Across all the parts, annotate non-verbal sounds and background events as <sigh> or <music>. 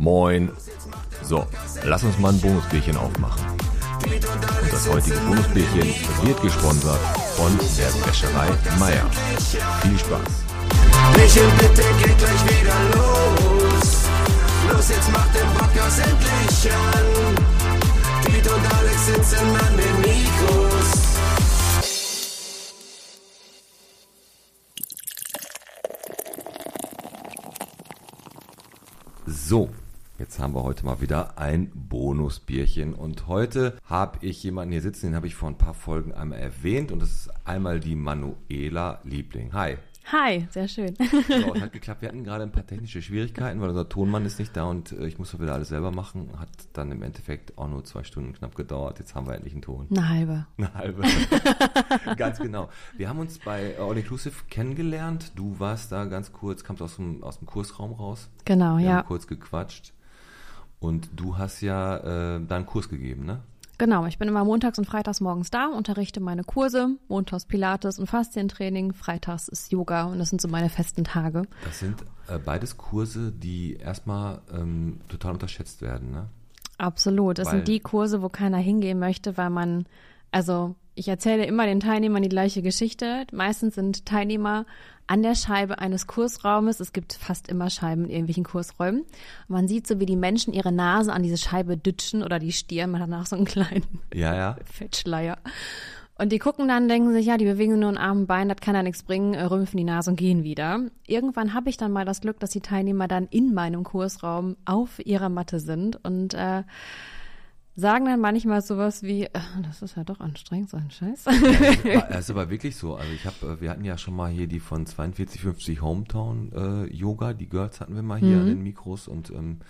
Moin. So, lass uns mal ein Bonusbierchen aufmachen. Und das heutige Bonusbierchen wird gesponsert von der Wäscherei Meier. Viel Spaß. Michel, bitte geht gleich wieder los. Los, jetzt macht den Podcast endlich an. Piet und Alex sitzen an den Mikros. So, jetzt haben wir heute mal wieder ein Bonusbierchen. Und heute habe ich jemanden hier sitzen, den habe ich vor ein paar Folgen einmal erwähnt. Und das ist einmal die Manuela Liebling. Hi. Hi, sehr schön. So, <laughs> hat geklappt. Wir hatten gerade ein paar technische Schwierigkeiten, weil unser Tonmann ist nicht da und äh, ich musste wieder alles selber machen. Hat dann im Endeffekt auch nur zwei Stunden knapp gedauert. Jetzt haben wir endlich einen Ton. Eine halbe. Eine halbe. <laughs> ganz genau. Wir haben uns bei All Inclusive kennengelernt. Du warst da ganz kurz, kamst aus dem, aus dem Kursraum raus. Genau, Wir ja. haben kurz gequatscht. Und du hast ja äh, da einen Kurs gegeben, ne? Genau, ich bin immer montags und freitags morgens da, unterrichte meine Kurse. Montags Pilates und Faszientraining, freitags ist Yoga und das sind so meine festen Tage. Das sind äh, beides Kurse, die erstmal ähm, total unterschätzt werden, ne? Absolut. Das Weil- sind die Kurse, wo keiner hingehen möchte, weil man, also ich erzähle immer den Teilnehmern die gleiche Geschichte. Meistens sind Teilnehmer an der Scheibe eines Kursraumes. Es gibt fast immer Scheiben in irgendwelchen Kursräumen. Und man sieht so, wie die Menschen ihre Nase an diese Scheibe dütschen oder die Stirn. Man hat danach so einen kleinen Ja, ja. <laughs> Fettschleier. Und die gucken dann, denken sich, ja, die bewegen nur einen Arm und Bein, das kann ja nichts bringen, äh, rümpfen die Nase und gehen wieder. Irgendwann habe ich dann mal das Glück, dass die Teilnehmer dann in meinem Kursraum auf ihrer Matte sind und äh, sagen dann manchmal sowas wie, äh, das ist ja doch anstrengend, so ein Scheiß. Das ist aber wirklich so. Also ich habe, äh, wir hatten ja schon mal hier die von 4250 Hometown äh, Yoga, die Girls hatten wir mal hier an den Mikros und ähm,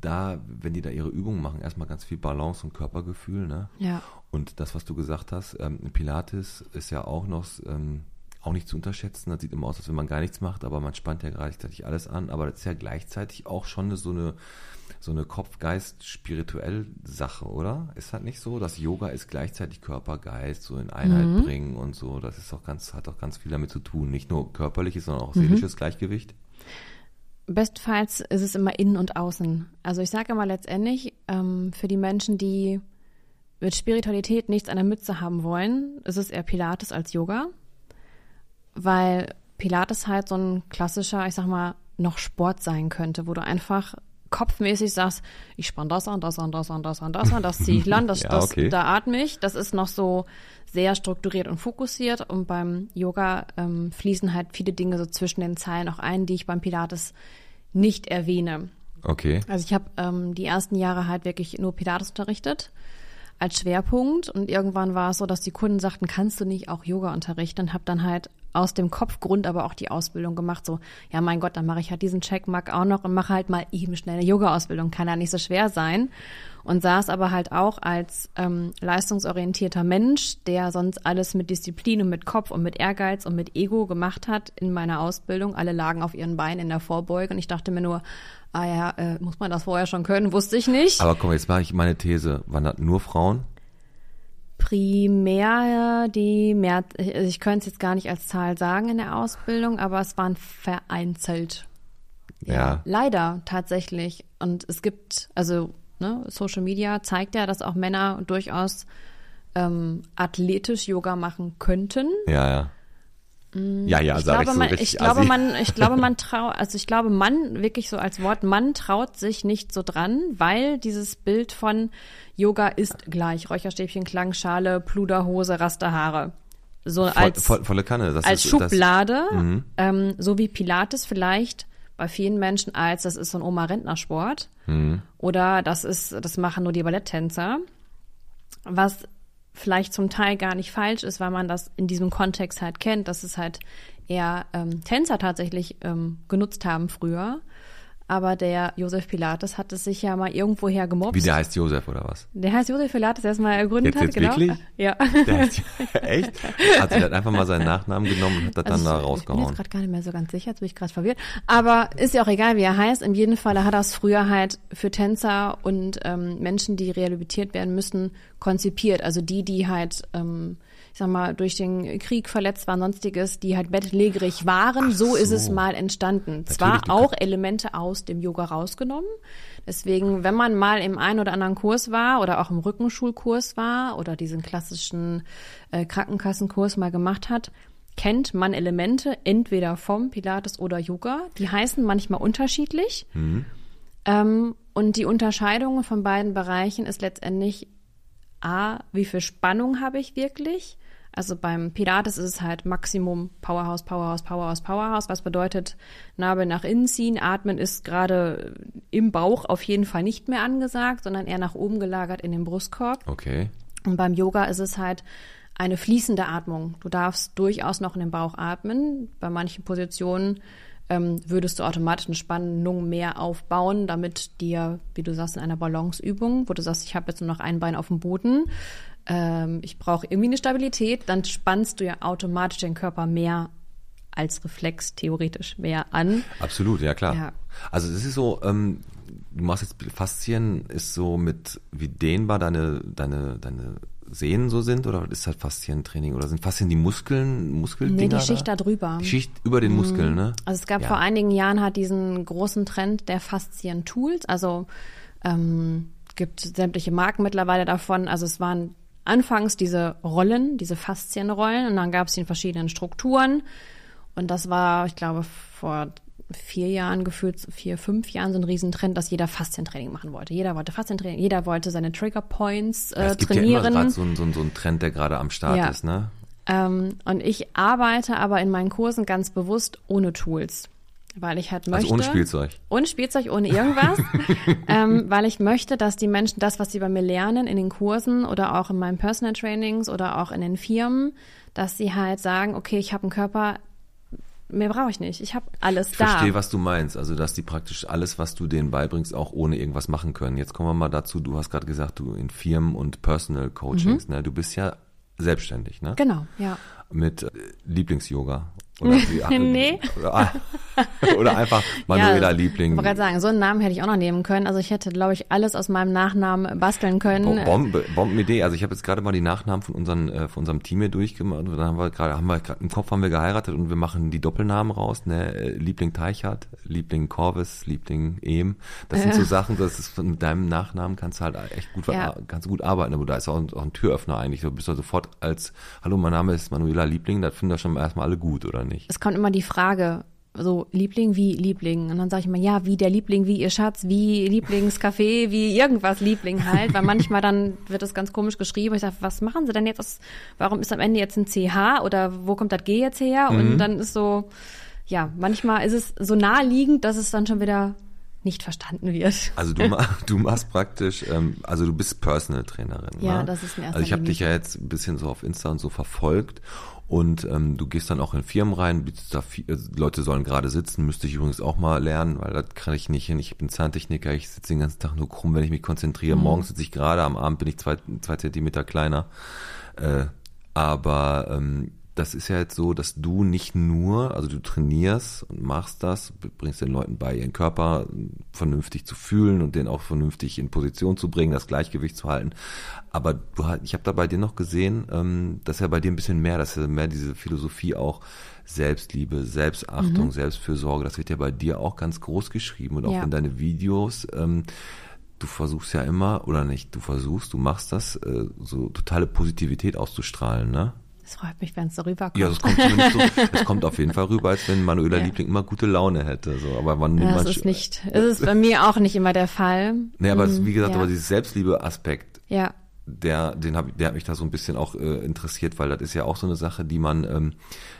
da, wenn die da ihre Übungen machen, erstmal ganz viel Balance und Körpergefühl, ne? Ja. Und das, was du gesagt hast, ähm, Pilates ist ja auch noch ähm, auch nicht zu unterschätzen. Das sieht immer aus, als wenn man gar nichts macht, aber man spannt ja gleichzeitig alles an. Aber das ist ja gleichzeitig auch schon eine, so eine so eine Kopf-Geist-spirituell Sache, oder? Ist halt nicht so, dass Yoga ist gleichzeitig Körper, Geist so in Einheit bringen und so. Das ist auch ganz, hat auch ganz viel damit zu tun. Nicht nur körperliches, sondern auch seelisches Gleichgewicht. Bestfalls ist es immer innen und außen. Also ich sage immer letztendlich, ähm, für die Menschen, die mit Spiritualität nichts an der Mütze haben wollen, ist es eher Pilates als Yoga. Weil Pilates halt so ein klassischer, ich sag mal, noch Sport sein könnte, wo du einfach kopfmäßig sagst, ich spann das an, das an, das an, das an, das an, das ziehe ich lang, <laughs> das, Ja, das, okay. da atme ich. Das ist noch so sehr strukturiert und fokussiert. Und beim Yoga ähm, fließen halt viele Dinge so zwischen den Zeilen auch ein, die ich beim Pilates nicht erwähne. Okay. Also ich habe ähm, die ersten Jahre halt wirklich nur Pilates unterrichtet als Schwerpunkt und irgendwann war es so, dass die Kunden sagten, kannst du nicht auch Yoga unterrichten und habe dann halt aus dem Kopfgrund aber auch die Ausbildung gemacht. So, ja mein Gott, dann mache ich halt diesen Checkmark auch noch und mache halt mal eben schnell eine Yoga-Ausbildung. Kann ja nicht so schwer sein. Und saß aber halt auch als ähm, leistungsorientierter Mensch, der sonst alles mit Disziplin und mit Kopf und mit Ehrgeiz und mit Ego gemacht hat in meiner Ausbildung. Alle lagen auf ihren Beinen in der Vorbeuge und ich dachte mir nur, ah ja, äh, muss man das vorher schon können? Wusste ich nicht. Aber komm, jetzt mache ich meine These. Das nur Frauen? Primär die mehr, ich könnte es jetzt gar nicht als Zahl sagen in der Ausbildung, aber es waren vereinzelt. Ja. Leider tatsächlich. Und es gibt, also ne, Social Media zeigt ja, dass auch Männer durchaus ähm, athletisch Yoga machen könnten. Ja, ja. Ja, ja, ich sag glaube, ich so man, richtig ich glaube, assi. man, ich glaube, man traut, also ich glaube, man wirklich so als Wort, man traut sich nicht so dran, weil dieses Bild von Yoga ist gleich Räucherstäbchen, Klangschale, Pluderhose, Rasterhaare. So Voll, als, voll, volle Kanne. Das als ist, das- Mhm. Schublade, ähm, so wie Pilates vielleicht bei vielen Menschen als, das ist so ein Oma-Rentnersport. Mhm. Oder das ist, das machen nur die Balletttänzer. Was vielleicht zum Teil gar nicht falsch ist, weil man das in diesem Kontext halt kennt, dass es halt eher ähm, Tänzer tatsächlich ähm, genutzt haben früher. Aber der Josef Pilates hat es sich ja mal irgendwoher gemobst. Wie der heißt Josef oder was? Der heißt Josef Pilates, der es mal ergründet Jetzt- hat, jetzt genau. wirklich? Ja. Der heißt, <laughs> echt? Hat sich halt einfach mal seinen Nachnamen genommen und hat das dann da Also ich, bin rausgehauen. jetzt gerade gar nicht mehr so ganz sicher, jetzt bin ich gerade verwirrt. Aber ist ja auch egal, wie er heißt. In jedem Fall hat er es früher halt für Tänzer und ähm, Menschen, die rehabilitiert werden müssen, konzipiert. Also die, die halt, ähm, ich sag mal, durch den Krieg verletzt waren, sonstiges, die halt bettlägerig waren. So, ist es so. mal entstanden. Zwar du auch Elemente aus dem Yoga rausgenommen. Deswegen, wenn man mal im einen oder anderen Kurs war oder auch im Rückenschulkurs war oder diesen klassischen äh, Krankenkassenkurs mal gemacht hat, kennt man Elemente entweder vom Pilates oder Yoga. Die heißen manchmal unterschiedlich. Ähm, und die Unterscheidung von beiden Bereichen ist letztendlich A, wie viel Spannung habe ich wirklich? Also beim Pilates ist es halt Maximum Powerhouse, Powerhouse, Powerhouse, Powerhouse, was bedeutet Nabel nach innen ziehen. Atmen ist gerade im Bauch auf jeden Fall nicht mehr angesagt, sondern eher nach oben gelagert in den Brustkorb. Okay. Und beim Yoga ist es halt eine fließende Atmung. Du darfst durchaus noch in den Bauch atmen. Bei manchen Positionen ähm, würdest du automatisch eine Spannung mehr aufbauen, damit dir, wie du sagst, in einer Balanceübung, wo du sagst, ich habe jetzt nur noch ein Bein auf dem Boden, ähm, ich brauche irgendwie eine Stabilität, dann spannst du ja automatisch den Körper mehr als Reflex theoretisch mehr an. Absolut, ja klar. Ja. Also es ist so, ähm, du machst jetzt Faszien, ist so mit wie dehnbar deine, deine, deine Sehnen so sind oder ist halt Faszientraining oder sind Faszien die Muskeln, Muskeldinger? Nee, die Schicht da drüber. Die Schicht über den Muskeln, ne? Also es gab Ja. vor einigen Jahren halt diesen großen Trend der Faszien-Tools. Also ähm, gibt sämtliche Marken mittlerweile davon. Also es waren anfangs diese Rollen, diese Faszienrollen und dann gab es die in verschiedenen Strukturen. Und das war, ich glaube, vor vier Jahren gefühlt, vier, fünf Jahren so ein Riesentrend, dass jeder Faszientraining machen wollte. Jeder wollte Faszientraining, jeder wollte seine Trigger Points äh, es gibt trainieren. ja immer gerade so, ein- so, ein- so einen Trend, der gerade am Start Ja. ist, ne? Ähm, und ich arbeite aber in meinen Kursen ganz bewusst ohne Tools, weil ich halt möchte. Also ohne Spielzeug. Ohne Spielzeug, ohne irgendwas, <laughs> ähm, weil ich möchte, dass die Menschen das, was sie bei mir lernen in den Kursen oder auch in meinen Personal Trainings oder auch in den Firmen, dass sie halt sagen, okay, ich habe einen Körper, mehr brauche ich nicht, ich habe alles Ich da. verstehe, was du meinst. Also, dass die praktisch alles, was du denen beibringst, auch ohne irgendwas machen können. Jetzt kommen wir mal dazu, du hast gerade gesagt, du in Firmen und Personal Coachings, ne? Du bist ja selbstständig, ne? Genau, ja. Mit äh, Lieblings-Yoga. Oder, <laughs> wie- Nee. Oder, <laughs> <laughs> oder einfach Manuela ja, Liebling. Ich wollte gerade sagen, so einen Namen hätte ich auch noch nehmen können. Also ich hätte, glaube ich, alles aus meinem Nachnamen basteln können. Bo- Bombe, Bombenidee. Also ich habe jetzt gerade mal die Nachnamen von unseren äh, von unserem Team hier durchgemacht. Und dann haben wir gerade, haben wir grad, im Kopf haben wir geheiratet und wir machen die Doppelnamen raus. Ne? Äh, Liebling Teichert, Liebling Corvis, Liebling Ehm. Das sind so Sachen, das ist mit deinem Nachnamen kannst du halt echt gut, Ja. kannst gut arbeiten. Aber da ist auch ein, auch ein Türöffner eigentlich. Du bist ja sofort als Hallo, mein Name ist Manuela Liebling. Das finden da schon erstmal alle gut, oder nicht? es kommt immer die Frage, so Liebling wie Liebling. Und dann sage ich immer, ja, wie der Liebling, wie ihr Schatz, wie Lieblingscafé, wie irgendwas Liebling halt. Weil manchmal dann wird es ganz komisch geschrieben. Ich sage, was machen sie denn jetzt? aus- Warum ist am Ende jetzt ein CH oder wo kommt das G jetzt her? Und dann ist so, ja, manchmal ist es so naheliegend, dass es dann schon wieder nicht verstanden wird. Also du, du machst praktisch, ähm, also du bist Personal Trainerin. Ja, ne? das ist in erster Also ich habe dich ja jetzt ein bisschen so auf Insta und so verfolgt und ähm, du gehst dann auch in Firmen rein, bietest da viel, also Leute sollen gerade sitzen, müsste ich übrigens auch mal lernen, weil das kann ich nicht hin. Ich bin Zahntechniker, ich sitze den ganzen Tag nur krumm, wenn ich mich konzentriere. Mhm. Morgens sitze ich gerade, am Abend bin ich zwei, zwei Zentimeter kleiner. Äh, aber ähm, das ist ja jetzt so, dass du nicht nur, also du trainierst und machst das, bringst den Leuten bei, ihren Körper vernünftig zu fühlen und den auch vernünftig in Position zu bringen, das Gleichgewicht zu halten. Aber du, ich habe da bei dir noch gesehen, ähm, dass ja bei dir ein bisschen mehr, dass ja mehr diese Philosophie auch Selbstliebe, Selbstachtung, Selbstfürsorge, das wird ja bei dir auch ganz groß geschrieben und auch Ja. in deine Videos. Ähm, du versuchst ja immer, oder nicht, du versuchst, du machst das, äh, so totale Positivität auszustrahlen, ne? Es freut mich, wenn es so rüberkommt. Ja, es kommt zumindest so, es kommt auf jeden Fall rüber, als wenn Manuela Ja. Liebling immer gute Laune hätte. So, aber man, Ja, man das ist nicht, es ist bei mir auch nicht immer der Fall. Nee, aber es, Mm, wie gesagt, ja. aber dieses Selbstliebe-Aspekt, Ja, der, den hab, der hat mich da so ein bisschen auch äh, interessiert, weil das ist ja auch so eine Sache, die man ähm,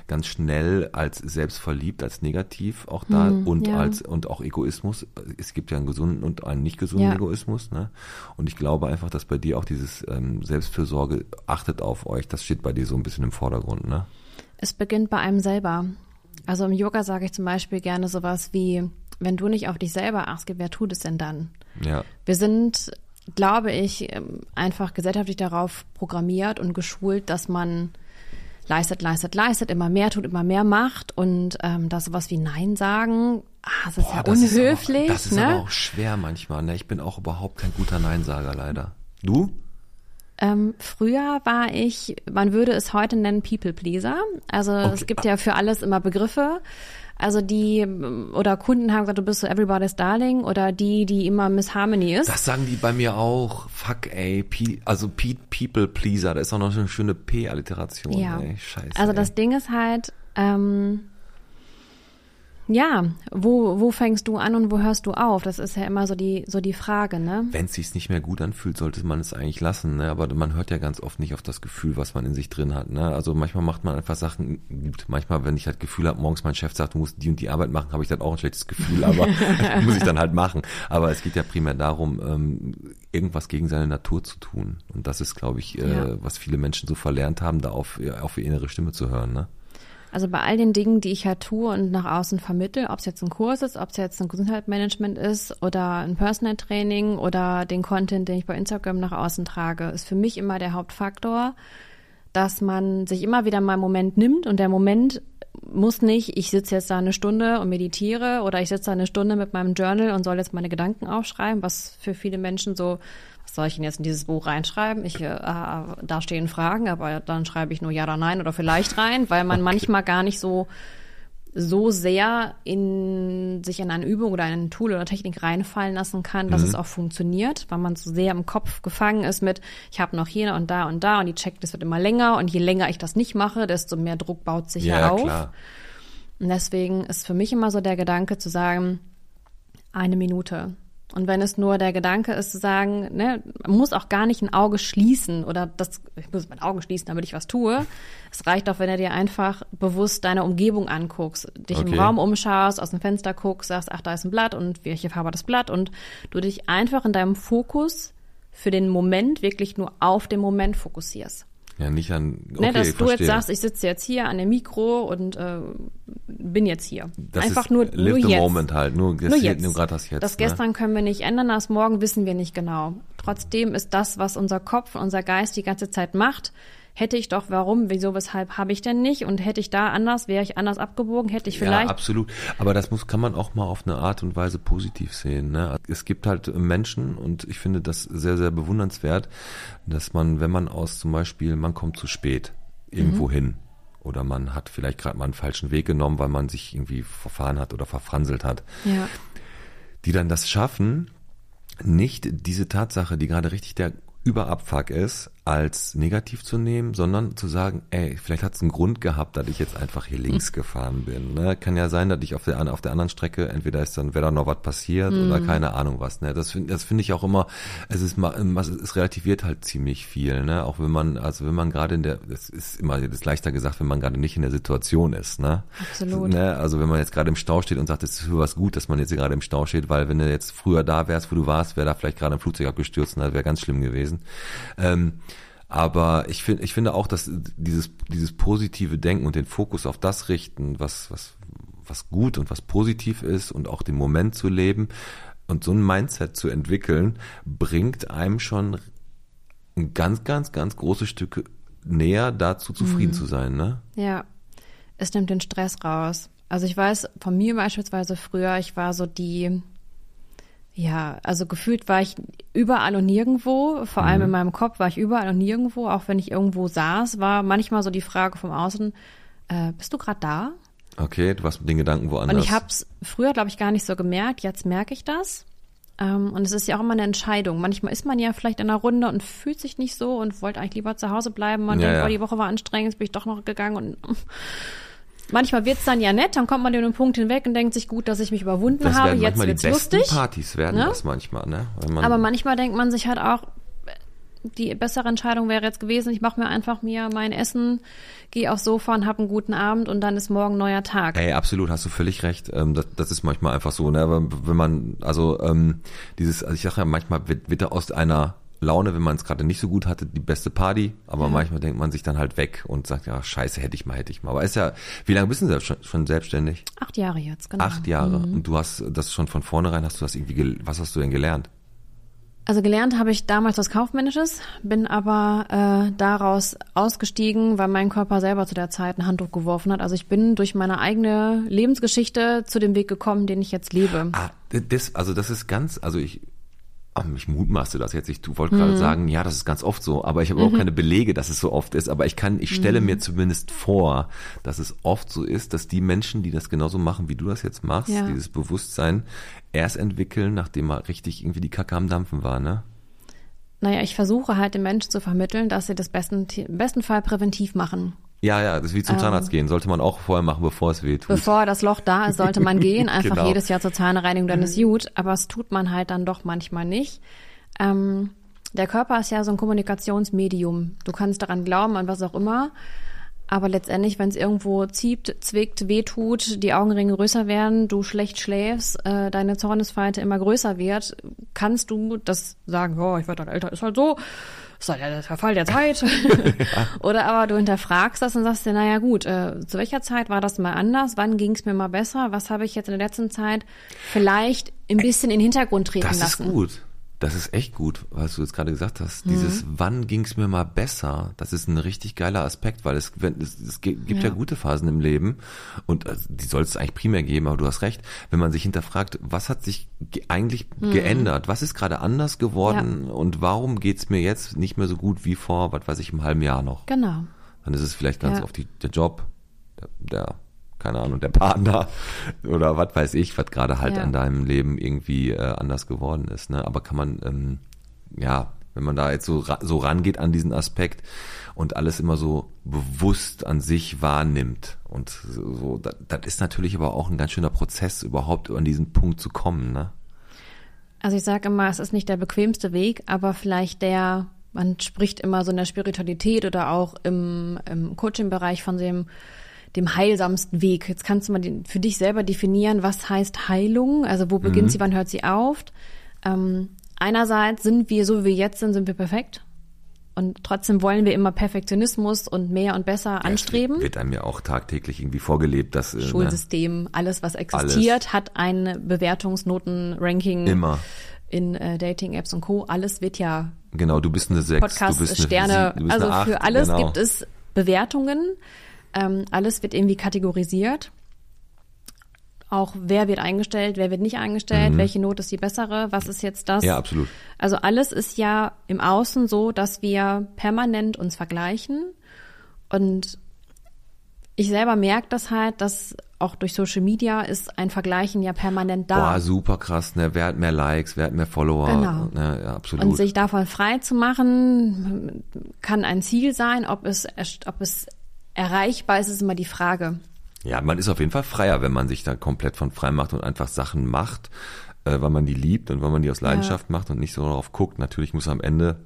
ganz schnell als selbstverliebt, als negativ auch da und ja. als und auch Egoismus. Es gibt ja einen gesunden und einen nicht gesunden Ja. Egoismus, ne? Und ich glaube einfach, dass bei dir auch dieses ähm, Selbstfürsorge achtet auf euch, das steht bei dir so ein bisschen im Vordergrund, ne? Es beginnt bei einem selber. Also im Yoga sage ich zum Beispiel gerne sowas wie, wenn du nicht auf dich selber achtest, wer tut es denn dann? Ja. Wir sind, glaube ich, ähm, einfach gesellschaftlich darauf programmiert und geschult, dass man leistet, leistet, leistet, immer mehr tut, immer mehr macht und ähm, da sowas wie Nein sagen, ah, das ist Boah, ja das ist unhöflich. aber, das ist ne? aber auch schwer manchmal, ne? Ich bin auch überhaupt kein guter Neinsager leider. Du? Ähm, früher war ich, man würde es heute nennen People Pleaser. Also Okay. es gibt ja für alles immer Begriffe. Also die oder Kunden haben gesagt, du bist so everybody's darling oder die, die immer Miss Harmony ist. Das sagen die bei mir auch. Fuck, ey. P also P People Pleaser. Da ist auch noch so eine schöne P-Alliteration. Ja. Ey. Scheiße. Also ey. das Ding ist halt, ähm, ja, wo, wo fängst du an und wo hörst du auf? Das ist ja immer so die, so die Frage, ne? Wenn es sich nicht mehr gut anfühlt, sollte man es eigentlich lassen. Ne? Aber man hört ja ganz oft nicht auf das Gefühl, was man in sich drin hat. Ne? Also manchmal macht man einfach Sachen gut. Manchmal, wenn ich halt Gefühl habe, morgens mein Chef sagt, du musst die und die Arbeit machen, habe ich dann auch ein schlechtes Gefühl, aber <laughs> <laughs> muss ich dann halt machen. Aber es geht ja primär darum, ähm, irgendwas gegen seine Natur zu tun. Und das ist, glaube ich, äh, Ja. was viele Menschen so verlernt haben, da auf, auf ihre innere Stimme zu hören. Ne? Also bei all den Dingen, die ich halt tue und nach außen vermittle, ob es jetzt ein Kurs ist, ob es jetzt ein Gesundheitsmanagement ist oder ein Personal Training oder den Content, den ich bei Instagram nach außen trage, ist für mich immer der Hauptfaktor, dass man sich immer wieder mal einen Moment nimmt und der Moment muss nicht, ich sitze jetzt da eine Stunde und meditiere oder ich sitze da eine Stunde mit meinem Journal und soll jetzt meine Gedanken aufschreiben, was für viele Menschen so, soll ich denn jetzt in dieses Buch reinschreiben? Ich, äh, da stehen Fragen, aber dann schreibe ich nur ja oder nein oder vielleicht rein, weil man manchmal gar nicht so so sehr in sich in eine Übung oder ein Tool oder Technik reinfallen lassen kann, dass es auch funktioniert, weil man so sehr im Kopf gefangen ist mit, ich habe noch hier und da und da und die Checklist wird immer länger und je länger ich das nicht mache, desto mehr Druck baut sich ja, auf. klar. Und deswegen ist für mich immer so der Gedanke zu sagen, eine Minute. Und wenn es nur der Gedanke ist zu sagen, ne, man muss auch gar nicht ein Auge schließen oder das, ich muss mein Auge schließen, damit ich was tue. Es reicht auch, wenn du dir einfach bewusst deine Umgebung anguckst, dich Okay. im Raum umschaust, aus dem Fenster guckst, sagst, ach, da ist ein Blatt und welche Farbe hat das Blatt und du dich einfach in deinem Fokus für den Moment wirklich nur auf den Moment fokussierst. Ja, nicht an. Okay, Ne, dass du jetzt sagst, ich sitze jetzt hier an dem Mikro und äh, bin jetzt hier. Das Einfach nur, live nur the jetzt. moment halt. Nur, nur jetzt. nur gerade das jetzt. Das ne? gestern können wir nicht ändern, das morgen wissen wir nicht genau. Trotzdem ist das, was unser Kopf, unser Geist die ganze Zeit macht, hätte ich doch, warum, wieso, weshalb habe ich denn nicht? Und hätte ich da anders, wäre ich anders abgebogen, hätte ich Ja, vielleicht. absolut. Aber das muss, kann man auch mal auf eine Art und Weise positiv sehen. Ne? Es gibt halt Menschen und ich finde das sehr, sehr bewundernswert, dass man, wenn man aus zum Beispiel, man kommt zu spät irgendwo hin oder man hat vielleicht gerade mal einen falschen Weg genommen, weil man sich irgendwie verfahren hat oder verfranselt hat, ja. die dann das schaffen, nicht diese Tatsache, die gerade richtig der Überabfuck ist, als negativ zu nehmen, sondern zu sagen, ey, vielleicht hat es einen Grund gehabt, dass ich jetzt einfach hier links gefahren bin. Ne? Kann ja sein, dass ich auf der, auf der anderen Strecke, entweder ist dann, wäre da noch was passiert oder keine Ahnung was. Ne? Das finde das finde ich auch immer, es ist es es relativiert halt ziemlich viel, ne? Auch wenn man, also wenn man gerade in der, das ist immer das ist leichter gesagt, wenn man gerade nicht in der Situation ist, ne? Absolut. Ne? Also wenn man jetzt gerade im Stau steht und sagt, es ist für was gut, dass man jetzt hier gerade im Stau steht, weil wenn du jetzt früher da wärst, wo du warst, wäre da vielleicht gerade ein Flugzeug abgestürzt und das wäre ganz schlimm gewesen. Ähm, aber ich finde, ich finde auch, dass dieses, dieses positive Denken und den Fokus auf das richten, was, was, was gut und was positiv ist und auch den Moment zu leben und so ein Mindset zu entwickeln, bringt einem schon ein ganz, ganz, ganz großes Stück näher dazu, zufrieden zu sein, ne? Ja, es nimmt den Stress raus. Also ich weiß von mir beispielsweise früher, ich war so die, ja, also gefühlt war ich überall und nirgendwo, vor allem in meinem Kopf war ich überall und nirgendwo, auch wenn ich irgendwo saß, war manchmal so die Frage vom Außen, äh, bist du gerade da? Okay, du warst mit den Gedanken woanders. Und ich habe es früher, glaube ich, gar nicht so gemerkt. Jetzt merke ich das. Ähm, und es ist ja auch immer eine Entscheidung. Manchmal ist man ja vielleicht in einer Runde und fühlt sich nicht so und wollte eigentlich lieber zu Hause bleiben. Man Ja, denkt, ja. oh, die Woche war anstrengend, jetzt bin ich doch noch gegangen. Und <laughs> manchmal wird's dann ja nett, dann kommt man über den Punkt hinweg und denkt sich, gut, dass ich mich überwunden das habe. Jetzt wird's die besten lustig. Partys werden Ne? das manchmal, ne? Man, Aber manchmal denkt man sich halt auch, die bessere Entscheidung wäre jetzt gewesen, ich mache mir einfach mir mein Essen, gehe aufs Sofa und habe einen guten Abend und dann ist morgen neuer Tag. Ey, absolut, hast du völlig recht. Ähm, das, das ist manchmal einfach so, ne? Aber wenn man, also ähm, dieses, also ich sage ja, manchmal wird, wird da aus einer Laune, wenn man es gerade nicht so gut hatte, die beste Party, aber manchmal denkt man sich dann halt weg und sagt, ja, scheiße, hätte ich mal, hätte ich mal. Aber ist ja, wie lange bist du denn schon, schon selbstständig? Acht Jahre jetzt, genau. Acht Jahre. Und du hast das schon von vornherein, hast du das irgendwie, was hast du denn gelernt? Also gelernt habe ich damals was Kaufmännisches, bin aber äh, daraus ausgestiegen, weil mein Körper selber zu der Zeit ein Handtuch geworfen hat. Also ich bin durch meine eigene Lebensgeschichte zu dem Weg gekommen, den ich jetzt lebe. Ah, das, also das ist ganz, also ich ich mutmaße das jetzt. Ich wollte gerade sagen, ja, das ist ganz oft so, aber ich habe auch keine Belege, dass es so oft ist. Aber ich kann, ich stelle mir zumindest vor, dass es oft so ist, dass die Menschen, die das genauso machen, wie du das jetzt machst, Ja. dieses Bewusstsein erst entwickeln, nachdem mal richtig irgendwie die Kacke am Dampfen war, ne? Naja, ich versuche halt den Menschen zu vermitteln, dass sie das besten, im besten Fall präventiv machen. Ja, ja, das ist wie zum Zahnarzt gehen. Sollte man auch vorher machen, bevor es weh tut. Ähm. Bevor das Loch da ist, sollte man <laughs> gehen. Einfach Genau. jedes Jahr zur Zahnreinigung, dann ist gut. Aber es tut man halt dann doch manchmal nicht. Ähm, der Körper ist ja so ein Kommunikationsmedium. Du kannst daran glauben, an was auch immer. Aber letztendlich, wenn es irgendwo zieht, zwickt, wehtut, die Augenringe größer werden, du schlecht schläfst, äh, deine Zornesfalte immer größer wird, kannst du das sagen, oh, ich werde dann älter, ist halt so, ist halt der Verfall der Zeit. <laughs> <laughs> Oder aber du hinterfragst das und sagst dir, naja gut, äh, zu welcher Zeit war das mal anders? Wann ging es mir mal besser? Was habe ich jetzt in der letzten Zeit vielleicht ein bisschen in den Hintergrund treten Das lassen? ist gut. Das ist echt gut, was du jetzt gerade gesagt hast. Mhm. Dieses Wann ging's mir mal besser, das ist ein richtig geiler Aspekt, weil es, wenn, es, es gi- gibt ja. Ja. gute Phasen im Leben und äh, die soll es eigentlich primär geben, aber du hast recht, wenn man sich hinterfragt, was hat sich ge eigentlich Mhm. geändert, was ist gerade anders geworden und warum geht's mir jetzt nicht mehr so gut wie vor, was weiß ich, im halben Jahr noch. Genau. Dann ist es vielleicht ganz Ja. oft die, der Job, der, der, keine Ahnung, der Partner <laughs> oder was weiß ich, was gerade halt Ja. an deinem Leben irgendwie äh, anders geworden ist. Ne? Aber kann man, ähm, ja, wenn man da jetzt so, so rangeht an diesen Aspekt und alles immer so bewusst an sich wahrnimmt und so, so das, das ist natürlich aber auch ein ganz schöner Prozess, überhaupt an diesen Punkt zu kommen. Ne? Also ich sage immer, es ist nicht der bequemste Weg, aber vielleicht der, man spricht immer so in der Spiritualität oder auch im, im Coaching-Bereich von dem, dem heilsamsten Weg. Jetzt kannst du mal den, für dich selber definieren, was heißt Heilung, also wo beginnt sie, wann hört sie auf. Ähm, einerseits sind wir, so wie wir jetzt sind, sind wir perfekt. Und trotzdem wollen wir immer Perfektionismus und mehr und besser anstreben. Wird einem ja auch tagtäglich irgendwie vorgelebt, dass äh, ne? Schulsystem, alles, was existiert, hat ein Bewertungsnoten-Ranking Immer. in äh, Dating-Apps und Co. Alles wird ja Genau, du bist eine 6, Podcast, du bist eine Sterne, Sie- du bist also eine 8, für alles genau. gibt es Bewertungen. Ähm, alles wird irgendwie kategorisiert. Auch wer wird eingestellt, wer wird nicht eingestellt, welche Note ist die bessere, was ist jetzt das? Mhm. Ja, absolut. Also alles ist ja im Außen so, dass wir permanent uns vergleichen. Und ich selber merke das halt, dass auch durch Social Media ist ein Vergleichen ja permanent da. Boah, super krass, ne? Wer hat mehr Likes, wer hat mehr Follower? Genau. Ne? Ja, absolut. Und sich davon frei zu machen, kann ein Ziel sein. Ob es, ob es erreichbar ist, ist immer die Frage. ja, man ist auf jeden Fall freier, wenn man sich da komplett von frei macht und einfach Sachen macht, äh, weil man die liebt und weil man die aus Leidenschaft macht und nicht so darauf guckt. Natürlich muss am Ende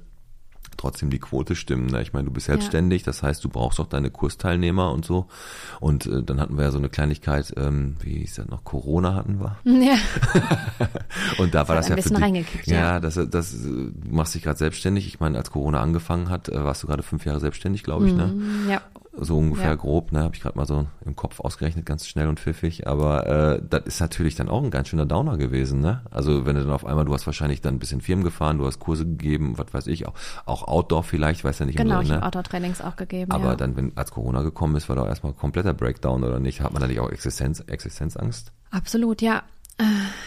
trotzdem die Quote stimmen. Ne? Ich meine, du bist selbstständig, das heißt, du brauchst auch deine Kursteilnehmer und so. Und äh, dann hatten wir ja so eine Kleinigkeit, ähm, wie hieß das noch, Corona hatten wir. <laughs> Ja. <laughs> Und da war hat das ja für dich, ja, ja. das, das, äh, du machst dich gerade selbstständig. Ich meine, als Corona angefangen hat, äh, warst du gerade fünf Jahre selbstständig, glaube ich, ne? ja. So ungefähr Ja. grob, ne? Habe ich gerade mal so im Kopf ausgerechnet, ganz schnell und pfiffig. Aber äh, das ist natürlich dann auch ein ganz schöner Downer gewesen, ne? Also wenn du dann auf einmal, du hast wahrscheinlich dann ein bisschen Firmen gefahren, du hast Kurse gegeben, was weiß ich, auch, auch Outdoor vielleicht, weiß ja nicht Genau, immer ich so, habe ne? Outdoor-Trainings auch gegeben. Aber ja. dann, wenn als Corona gekommen ist, war doch erstmal kompletter Breakdown oder nicht? Hat man da nicht auch Existenz, Existenzangst? Absolut, ja.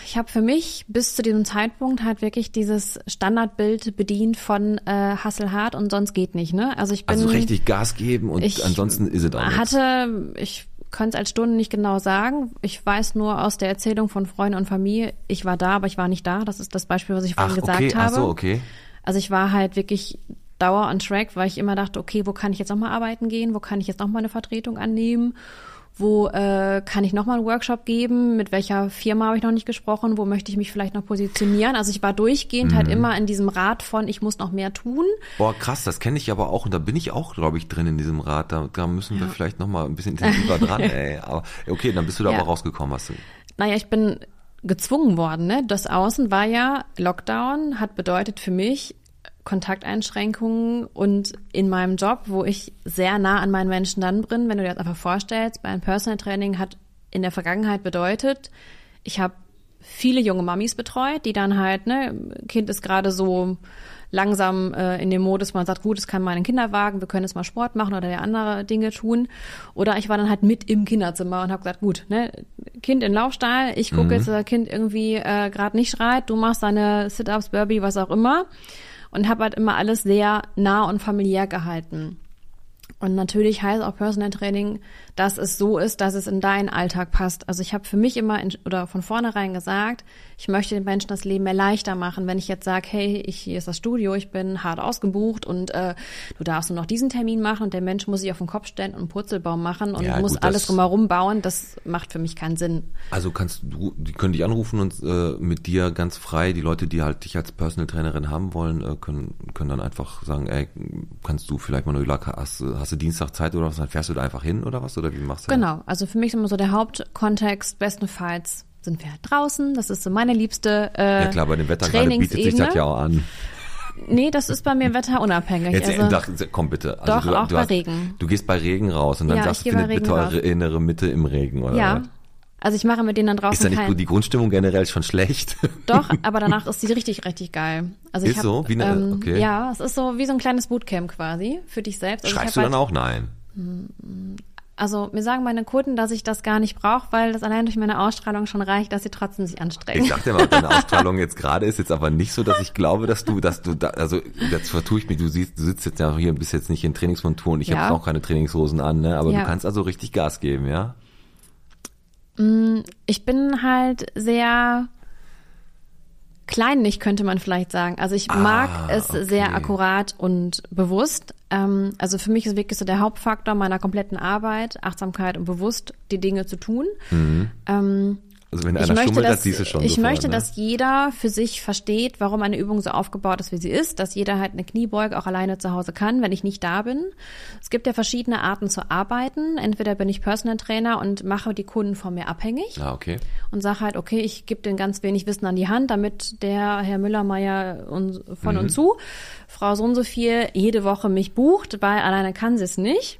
Ich habe für mich bis zu diesem Zeitpunkt halt wirklich dieses Standardbild bedient von äh, Hasselhart und sonst geht nicht, ne? Also ich bin Also richtig Gas geben und ansonsten ist es auch nichts. hatte, ich könnte es als Stunden nicht genau sagen. Ich weiß nur aus der Erzählung von Freunden und Familie, ich war da, aber ich war nicht da. Das ist das Beispiel, was ich vorhin Ach, gesagt okay, habe. ach so, okay. Also ich war halt wirklich Dauer on Track, weil ich immer dachte, okay, wo kann ich jetzt nochmal arbeiten gehen? Wo kann ich jetzt nochmal eine Vertretung annehmen? Wo äh, kann ich nochmal einen Workshop geben? Mit welcher Firma habe ich noch nicht gesprochen? Wo möchte ich mich vielleicht noch positionieren? Also ich war durchgehend Mhm. halt immer in diesem Rad von, ich muss noch mehr tun. Boah, krass, das kenne ich aber auch und da bin ich auch, glaube ich, drin in diesem Rad. Da, da müssen wir vielleicht noch mal ein bisschen intensiver dran, <laughs> ey. Aber okay, dann bist du da Ja. aber rausgekommen, hast du. Naja, ich bin gezwungen worden. Ne? Das Außen war ja Lockdown, hat bedeutet für mich Kontakteinschränkungen und in meinem Job, wo ich sehr nah an meinen Menschen dann bin, wenn du dir das einfach vorstellst, bei einem Personal Training hat in der Vergangenheit bedeutet, ich habe viele junge Mamis betreut, die dann halt, ne, Kind ist gerade so langsam äh, in dem Modus, man sagt, gut, es kann mal ein Kinderwagen, wir können jetzt mal Sport machen oder andere Dinge tun. Oder ich war dann halt mit im Kinderzimmer und habe gesagt, gut, ne, Kind in Laufstall, ich gucke Mhm. jetzt, dass das Kind irgendwie äh, gerade nicht schreit, du machst deine Sit-ups, Burpee, was auch immer. Und habe halt immer alles sehr nah und familiär gehalten. Und natürlich heißt auch Personal Training, dass es so ist, dass es in deinen Alltag passt. Also ich habe für mich immer in, oder von vornherein gesagt, ich möchte den Menschen das Leben mehr leichter machen. Wenn ich jetzt sage, hey, ich, hier ist das Studio, ich bin hart ausgebucht und äh, du darfst nur noch diesen Termin machen und der Mensch muss sich auf den Kopf stellen und einen Purzelbaum machen und Ja, muss gut, alles drumherum bauen, das macht für mich keinen Sinn. Also kannst du, die können dich anrufen und äh, mit dir ganz frei, die Leute, die halt dich als Personal Trainerin haben wollen, äh, können, können dann einfach sagen, ey, kannst du vielleicht Manuela, hast, du- hast du Dienstag Zeit oder was, dann fährst du da einfach hin oder was? Oder wie machst du das? Genau, also für mich ist immer so der Hauptkontext, bestenfalls sind wir halt draußen, das ist so meine liebste äh, Ja klar, bei dem Wetter gerade bietet sich das ja auch an. Nee, das ist bei mir wetterunabhängig. Jetzt also, sag, komm bitte. Also Doch, du, auch du bei hast, Regen. Du gehst bei Regen raus und dann Ja, sagst du, findet bitte eure innere Mitte im Regen oder ja, was? also ich mache mit denen dann draußen Ist da nicht kein, die Grundstimmung generell schon schlecht? <laughs> Doch, <laughs> aber danach ist sie richtig, richtig geil. Also ich Ist hab, so? Wie eine- ähm, okay. Ja, es ist so wie so ein kleines Bootcamp quasi für dich selbst. Also ich Schreibst du hab dann halt, auch nein? Also mir sagen meine Kunden, dass ich das gar nicht brauche, weil das allein durch meine Ausstrahlung schon reicht, dass sie trotzdem sich anstrengen. Ich dachte mal, deine Ausstrahlung jetzt gerade ist jetzt aber nicht so, dass ich glaube, dass du, dass du da, also jetzt vertue ich mich, du siehst, du sitzt jetzt ja hier, bist jetzt nicht in Trainingsmontur und ich Ja. habe auch keine Trainingshosen an, ne? Aber Ja. du kannst also richtig Gas geben, ja? Ich bin halt sehr kleinlich, könnte man vielleicht sagen. Also ich mag es okay. sehr akkurat und bewusst. Ähm, also für mich ist wirklich so der Hauptfaktor meiner kompletten Arbeit, Achtsamkeit und bewusst die Dinge zu tun. Ähm, Also wenn einer möchte, schummelt, dass, das siehst du schon ich sofort, möchte, ne? dass jeder für sich versteht, warum eine Übung so aufgebaut ist, wie sie ist, dass jeder halt eine Kniebeuge auch alleine zu Hause kann, wenn ich nicht da bin. Es gibt ja verschiedene Arten zu arbeiten. Entweder bin ich Personal Trainer und mache die Kunden von mir abhängig Ah, okay. und sage halt, okay, ich gebe denen ganz wenig Wissen an die Hand, damit der Herr Müller-Meyer uns, von Mhm. und zu, Frau so und so viel, jede Woche mich bucht, weil alleine kann sie es nicht.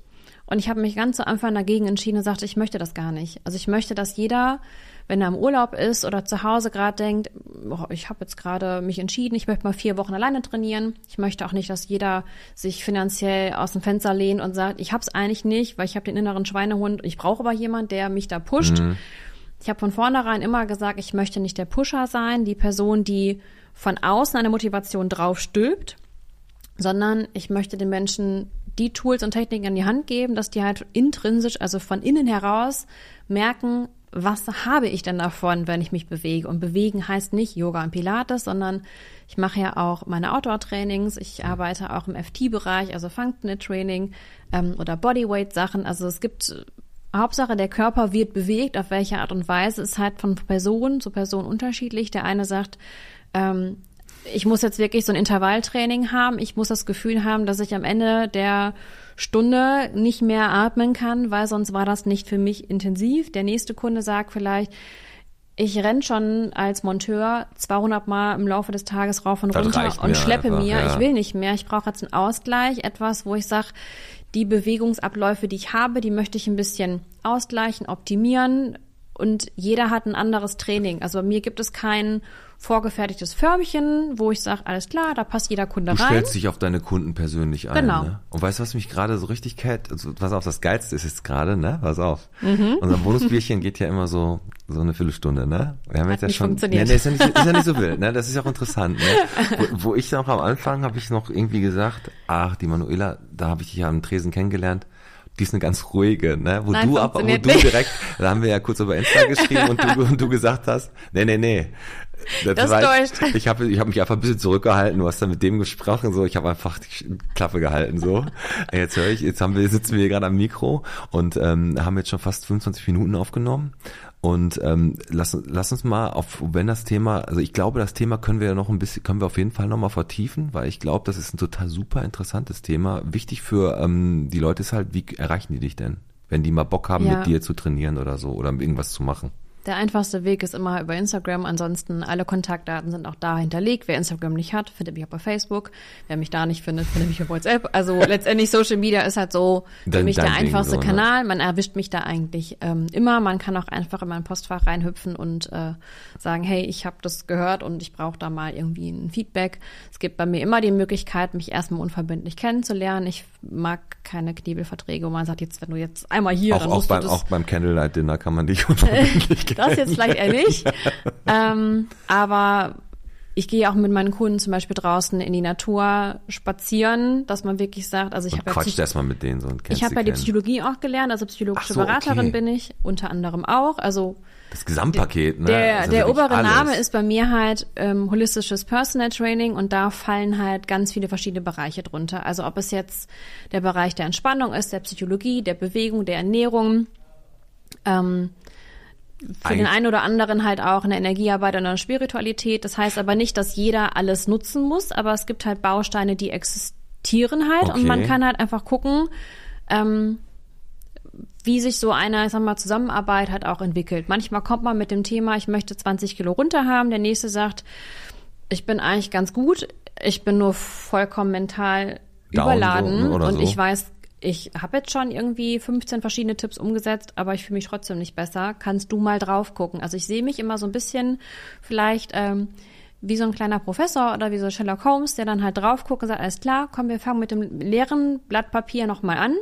Und ich habe mich ganz zu Anfang dagegen entschieden und sagte, ich möchte das gar nicht. Also ich möchte, dass jeder, wenn er im Urlaub ist oder zu Hause gerade denkt, boah, ich habe jetzt gerade mich entschieden, ich möchte mal vier Wochen alleine trainieren. Ich möchte auch nicht, dass jeder sich finanziell aus dem Fenster lehnt und sagt, ich habe es eigentlich nicht, weil ich habe den inneren Schweinehund. Ich brauche aber jemand, der mich da pusht. Ich habe von vornherein immer gesagt, ich möchte nicht der Pusher sein, die Person, die von außen eine Motivation draufstülpt, sondern ich möchte den Menschen die Tools und Techniken an die Hand geben, dass die halt intrinsisch, also von innen heraus merken, was habe ich denn davon, wenn ich mich bewege? Und bewegen heißt nicht Yoga und Pilates, sondern ich mache ja auch meine Outdoor-Trainings. Ich arbeite auch im FT-Bereich, also Functional Training ähm, oder Bodyweight-Sachen. Also es gibt Hauptsache, der Körper wird bewegt, auf welche Art und Weise, ist halt von Person zu Person unterschiedlich. Der eine sagt, ähm, ich muss jetzt wirklich so ein Intervalltraining haben. Ich muss das Gefühl haben, dass ich am Ende der Stunde nicht mehr atmen kann, weil sonst war das nicht für mich intensiv. Der nächste Kunde sagt vielleicht, ich renn schon als Monteur 200 Mal im Laufe des Tages rauf und Das runter und mir schleppe einfach, mir. ja. Ich will nicht mehr. Ich brauche jetzt einen Ausgleich, etwas, wo ich sage, die Bewegungsabläufe, die ich habe, die möchte ich ein bisschen ausgleichen, optimieren. Und jeder hat ein anderes Training. Also bei mir gibt es kein vorgefertigtes Förmchen, wo ich sage, alles klar, da passt jeder Kunde Du rein. stellst dich auf deine Kunden persönlich ein. Genau. Ne? Und weißt du, was mich gerade so richtig kalt, also, pass auf, das Geilste ist jetzt gerade, ne? Pass auf. Mhm. Unser Bonusbierchen geht ja immer so, so eine Viertelstunde, ne? Wir haben Hat jetzt ja schon. funktioniert. Nee, nee, ist ja nicht, ist ja nicht so wild, ne? <laughs> Das ist ja auch interessant, ne? Wo, wo ich noch am Anfang habe ich noch irgendwie gesagt, ach, die Manuela, da habe ich dich ja am Tresen kennengelernt. Die ist eine ganz ruhige, ne? Wo Nein, du aber, wo du direkt, da haben wir ja kurz über Insta geschrieben und du, <laughs> und du gesagt hast, nee, nee, nee. Das war täuscht. ich, habe ich hab mich einfach ein bisschen zurückgehalten, du hast dann mit dem gesprochen, so ich habe einfach die Klappe gehalten, so. <laughs> Jetzt höre ich, jetzt haben wir, sitzen wir hier gerade am Mikro und ähm, haben jetzt schon fast 25 Minuten aufgenommen. Und ähm, lass, lass uns mal auf, wenn das Thema, also ich glaube, das Thema können wir noch ein bisschen, können wir auf jeden Fall noch mal vertiefen, weil ich glaube, das ist ein total super interessantes Thema. Wichtig für ähm, die Leute ist halt, wie erreichen die dich denn? Wenn die mal Bock haben, Ja. mit dir zu trainieren oder so oder irgendwas zu machen. Der einfachste Weg ist immer über Instagram. Ansonsten alle Kontaktdaten sind auch da hinterlegt. Wer Instagram nicht hat, findet mich auch bei Facebook. Wer mich da nicht findet, findet mich auf WhatsApp. Also <laughs> letztendlich Social Media ist halt so für Dein- mich der einfachste so, ne? Kanal. Man erwischt mich da eigentlich ähm, immer. Man kann auch einfach in mein Postfach reinhüpfen und äh, sagen, hey, ich habe das gehört und ich brauche da mal irgendwie ein Feedback. Es gibt bei mir immer die Möglichkeit, mich erstmal unverbindlich kennenzulernen. Ich mag keine Knebelverträge, wo man sagt, jetzt wenn du jetzt einmal hier, Auch, dann auch, musst beim, du das auch beim Candlelight Dinner kann man dich <laughs> unverbindlich das jetzt vielleicht eher nicht. <laughs> ähm, aber ich gehe auch mit meinen Kunden zum Beispiel draußen in die Natur spazieren, dass man wirklich sagt, also ich habe ja, quatscht Psych erstmal mit denen so und ich habe ja die. Psychologie auch gelernt, also psychologische so, Beraterin okay. bin ich, unter anderem auch. Also Das Gesamtpaket, ne? der, der obere alles. Name ist bei mir halt ähm, holistisches Personal Training und da fallen halt ganz viele verschiedene Bereiche drunter. Also ob es jetzt der Bereich der Entspannung ist, der Psychologie, der Bewegung, der Ernährung, ähm, für den Eigentlich- einen oder anderen halt auch eine Energiearbeit und eine Spiritualität. Das heißt aber nicht, dass jeder alles nutzen muss, aber es gibt halt Bausteine, die existieren halt und man Okay. kann halt einfach gucken, ähm, wie sich so eine, ich sag mal, Zusammenarbeit halt auch entwickelt. Manchmal kommt man mit dem Thema, ich möchte 20 Kilo runter haben, der nächste sagt, ich bin eigentlich ganz gut, ich bin nur vollkommen mental Down überladen so, und so. ich weiß, ich habe jetzt schon irgendwie 15 verschiedene Tipps umgesetzt, aber ich fühle mich trotzdem nicht besser. Kannst du mal drauf gucken? Also ich sehe mich immer so ein bisschen vielleicht ähm, wie so ein kleiner Professor oder wie so Sherlock Holmes, der dann halt drauf guckt und sagt, alles klar, komm, wir fangen mit dem leeren Blatt Papier nochmal an.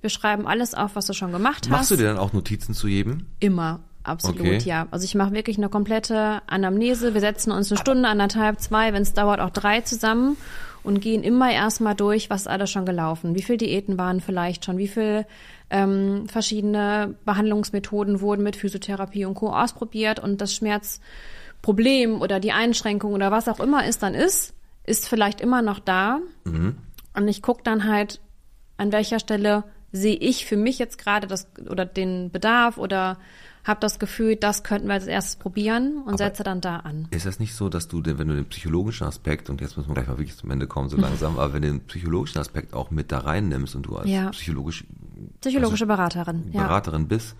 Wir schreiben alles auf, was du schon gemacht Machst hast. du dir dann auch Notizen zu jedem? Immer, absolut, Okay. ja. Also ich mache wirklich eine komplette Anamnese. Wir setzen uns eine Stunde, anderthalb, zwei, wenn es dauert, auch drei zusammen und gehen immer erstmal durch, was ist alles schon gelaufen. Wie viele Diäten waren vielleicht schon? Wie viele ähm, verschiedene Behandlungsmethoden wurden mit Physiotherapie und Co. ausprobiert und das Schmerzproblem oder die Einschränkung oder was auch immer es dann ist, ist vielleicht immer noch da. Und ich gucke dann halt, an welcher Stelle sehe ich für mich jetzt gerade das oder den Bedarf oder habe das Gefühl, das könnten wir als erstes probieren und setze dann da an. Ist das nicht so, dass du, wenn du den psychologischen Aspekt, und jetzt müssen wir gleich mal wirklich zum Ende kommen, so <laughs> langsam, aber wenn du den psychologischen Aspekt auch mit da reinnimmst und du als Ja. psychologisch, Psychologische Beraterin, ja. Beraterin bist,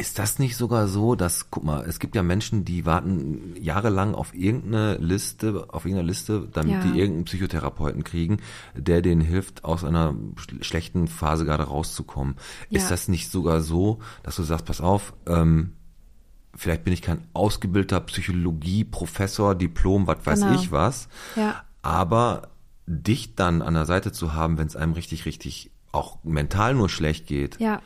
ist das nicht sogar so, dass, guck mal, es gibt ja Menschen, die warten jahrelang auf irgendeine Liste, auf irgendeine Liste, damit Ja. die irgendeinen Psychotherapeuten kriegen, der denen hilft, aus einer sch- schlechten Phase gerade rauszukommen. Ist Ja. das nicht sogar so, dass du sagst, pass auf, ähm, vielleicht bin ich kein ausgebildeter Psychologie, Professor, Diplom, was weiß Genau. ich was, Ja. aber dich dann an der Seite zu haben, wenn es einem richtig, richtig auch mental nur schlecht geht, Ja,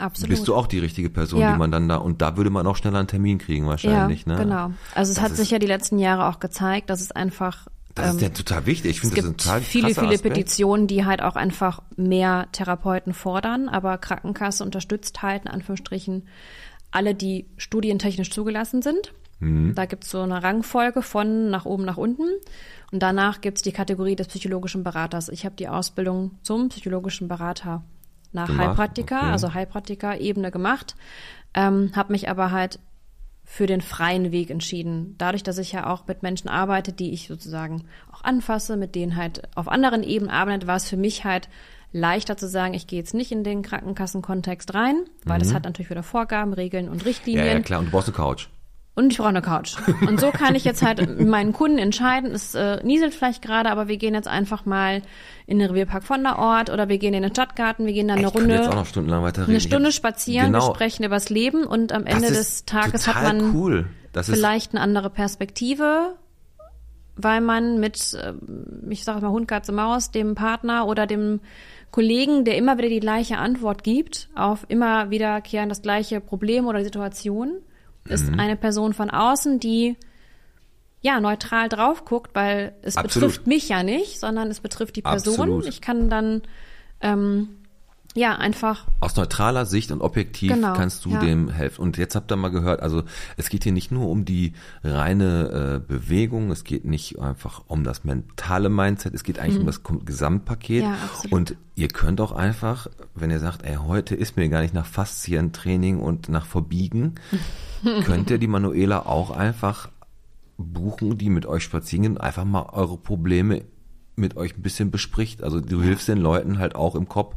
absolut. bist du auch die richtige Person, Ja. die man dann da, und da würde man auch schneller einen Termin kriegen wahrscheinlich, ja, ne? genau. Also es Das hat ist- sich ja die letzten Jahre auch gezeigt, dass es einfach Das ist ähm, ja total wichtig. Ich Es finde, das gibt total viele, viele Aspekt. Petitionen, die halt auch einfach mehr Therapeuten fordern, aber Krankenkasse unterstützt halt in Anführungsstrichen alle, die studientechnisch zugelassen sind. Mhm. Da gibt's so eine Rangfolge von nach oben nach unten. Und danach gibt's die Kategorie des psychologischen Beraters. Ich habe die Ausbildung zum psychologischen Berater nach Gemacht, Heilpraktiker, okay. also Heilpraktiker-Ebene gemacht, ähm, habe mich aber halt für den freien Weg entschieden. Dadurch, dass ich ja auch mit Menschen arbeite, die ich sozusagen auch anfasse, mit denen halt auf anderen Ebenen arbeite, war es für mich halt leichter zu sagen, ich gehe jetzt nicht in den Krankenkassenkontext rein, weil das hat natürlich wieder Vorgaben, Regeln und Mhm. Ja, Richtlinien. ja, klar. Und du brauchst eine Couch. Und ich brauche eine Couch. Und so kann ich jetzt halt meinen Kunden entscheiden, es äh, nieselt vielleicht gerade, aber wir gehen jetzt einfach mal in den Revierpark von der Ort oder wir gehen in den Stadtgarten, wir gehen dann eine ich Runde, jetzt auch noch stundenlang weiter reden. eine Stunde spazieren, genau, wir sprechen übers Leben und am Ende das des Tages hat man cool. Das vielleicht eine andere Perspektive, weil man mit, ähm, ich sage mal Hund, Katze, Maus, dem Partner oder dem Kollegen, der immer wieder die gleiche Antwort gibt, auf immer wiederkehren das gleiche Problem oder Situation, ist Mhm. eine Person von außen, die ja neutral drauf guckt, weil es Absolut. betrifft mich ja nicht, sondern es betrifft die Person. Absolut. Ich kann dann ähm, ja einfach aus neutraler Sicht und objektiv Genau, kannst du ja. dem helfen. Und jetzt habt ihr mal gehört, also es geht hier nicht nur um die reine äh, Bewegung, es geht nicht einfach um das mentale Mindset, es geht eigentlich um das Gesamtpaket. Mhm. Ja, und ihr könnt auch einfach, wenn ihr sagt, ey, heute ist mir gar nicht nach Faszientraining und nach Verbiegen, <laughs> könnt ihr die Manuela auch einfach buchen, die mit euch spazieren gehen und einfach mal eure Probleme mit euch ein bisschen bespricht. Also du hilfst den Leuten halt auch im Kopf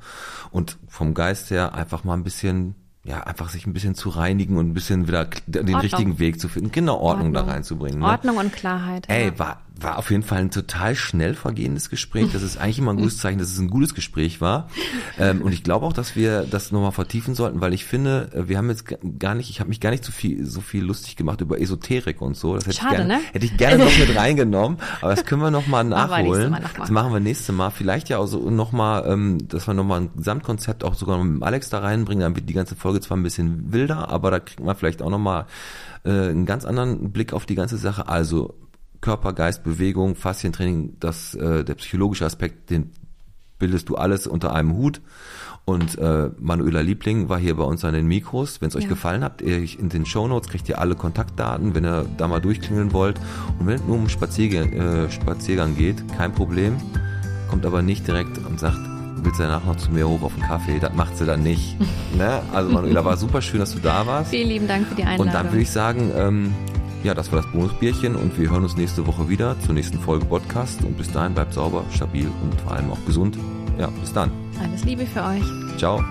und vom Geist her einfach mal ein bisschen ja, einfach sich ein bisschen zu reinigen und ein bisschen wieder den Ordnung. richtigen Weg zu finden. Genau, Ordnung, da Ordnung. reinzubringen. Ne? Ordnung und Klarheit. Ey, ja. war, war auf jeden Fall ein total schnell vergehendes Gespräch. Das ist eigentlich immer ein gutes Zeichen, dass es ein gutes Gespräch war. Ähm, und ich glaube auch, dass wir das nochmal vertiefen sollten, weil ich finde, äh, wir haben jetzt gar nicht, ich habe mich gar nicht so viel, so viel lustig gemacht über Esoterik und so. Das hätte Schade, ich gerne, ne? hätte ich gerne noch <laughs> mit reingenommen. Aber das können wir nochmal nächstes nachholen. Mal noch mal. Das machen wir nächste Mal. Vielleicht ja auch so nochmal, ähm, dass wir nochmal ein Gesamtkonzept auch sogar mit dem Alex da reinbringen. Dann wird die ganze Folge zwar ein bisschen wilder, aber da kriegt man vielleicht auch nochmal äh, einen ganz anderen Blick auf die ganze Sache. Also Körper, Geist, Bewegung, Faszientraining, das, äh, der psychologische Aspekt, den bildest du alles unter einem Hut. Und äh, Manuela Liebling war hier bei uns an den Mikros. Wenn es euch Ja. gefallen hat, ihr, in den Shownotes kriegt ihr alle Kontaktdaten, wenn ihr da mal durchklingeln wollt. Und wenn es nur um Spaziergang, äh, Spaziergang geht, kein Problem. Kommt aber nicht direkt und sagt, willst du danach noch zu mir hoch auf den Kaffee? Das macht sie dann nicht. <laughs> ne? Also Manuela, war super schön, dass du da warst. Vielen lieben Dank für die Einladung. Und dann würde ich sagen, ähm, ja, das war das Bonusbierchen und wir hören uns nächste Woche wieder zur nächsten Folge Podcast. Und bis dahin bleibt sauber, stabil und vor allem auch gesund. Ja, bis dann. Alles Liebe für euch. Ciao.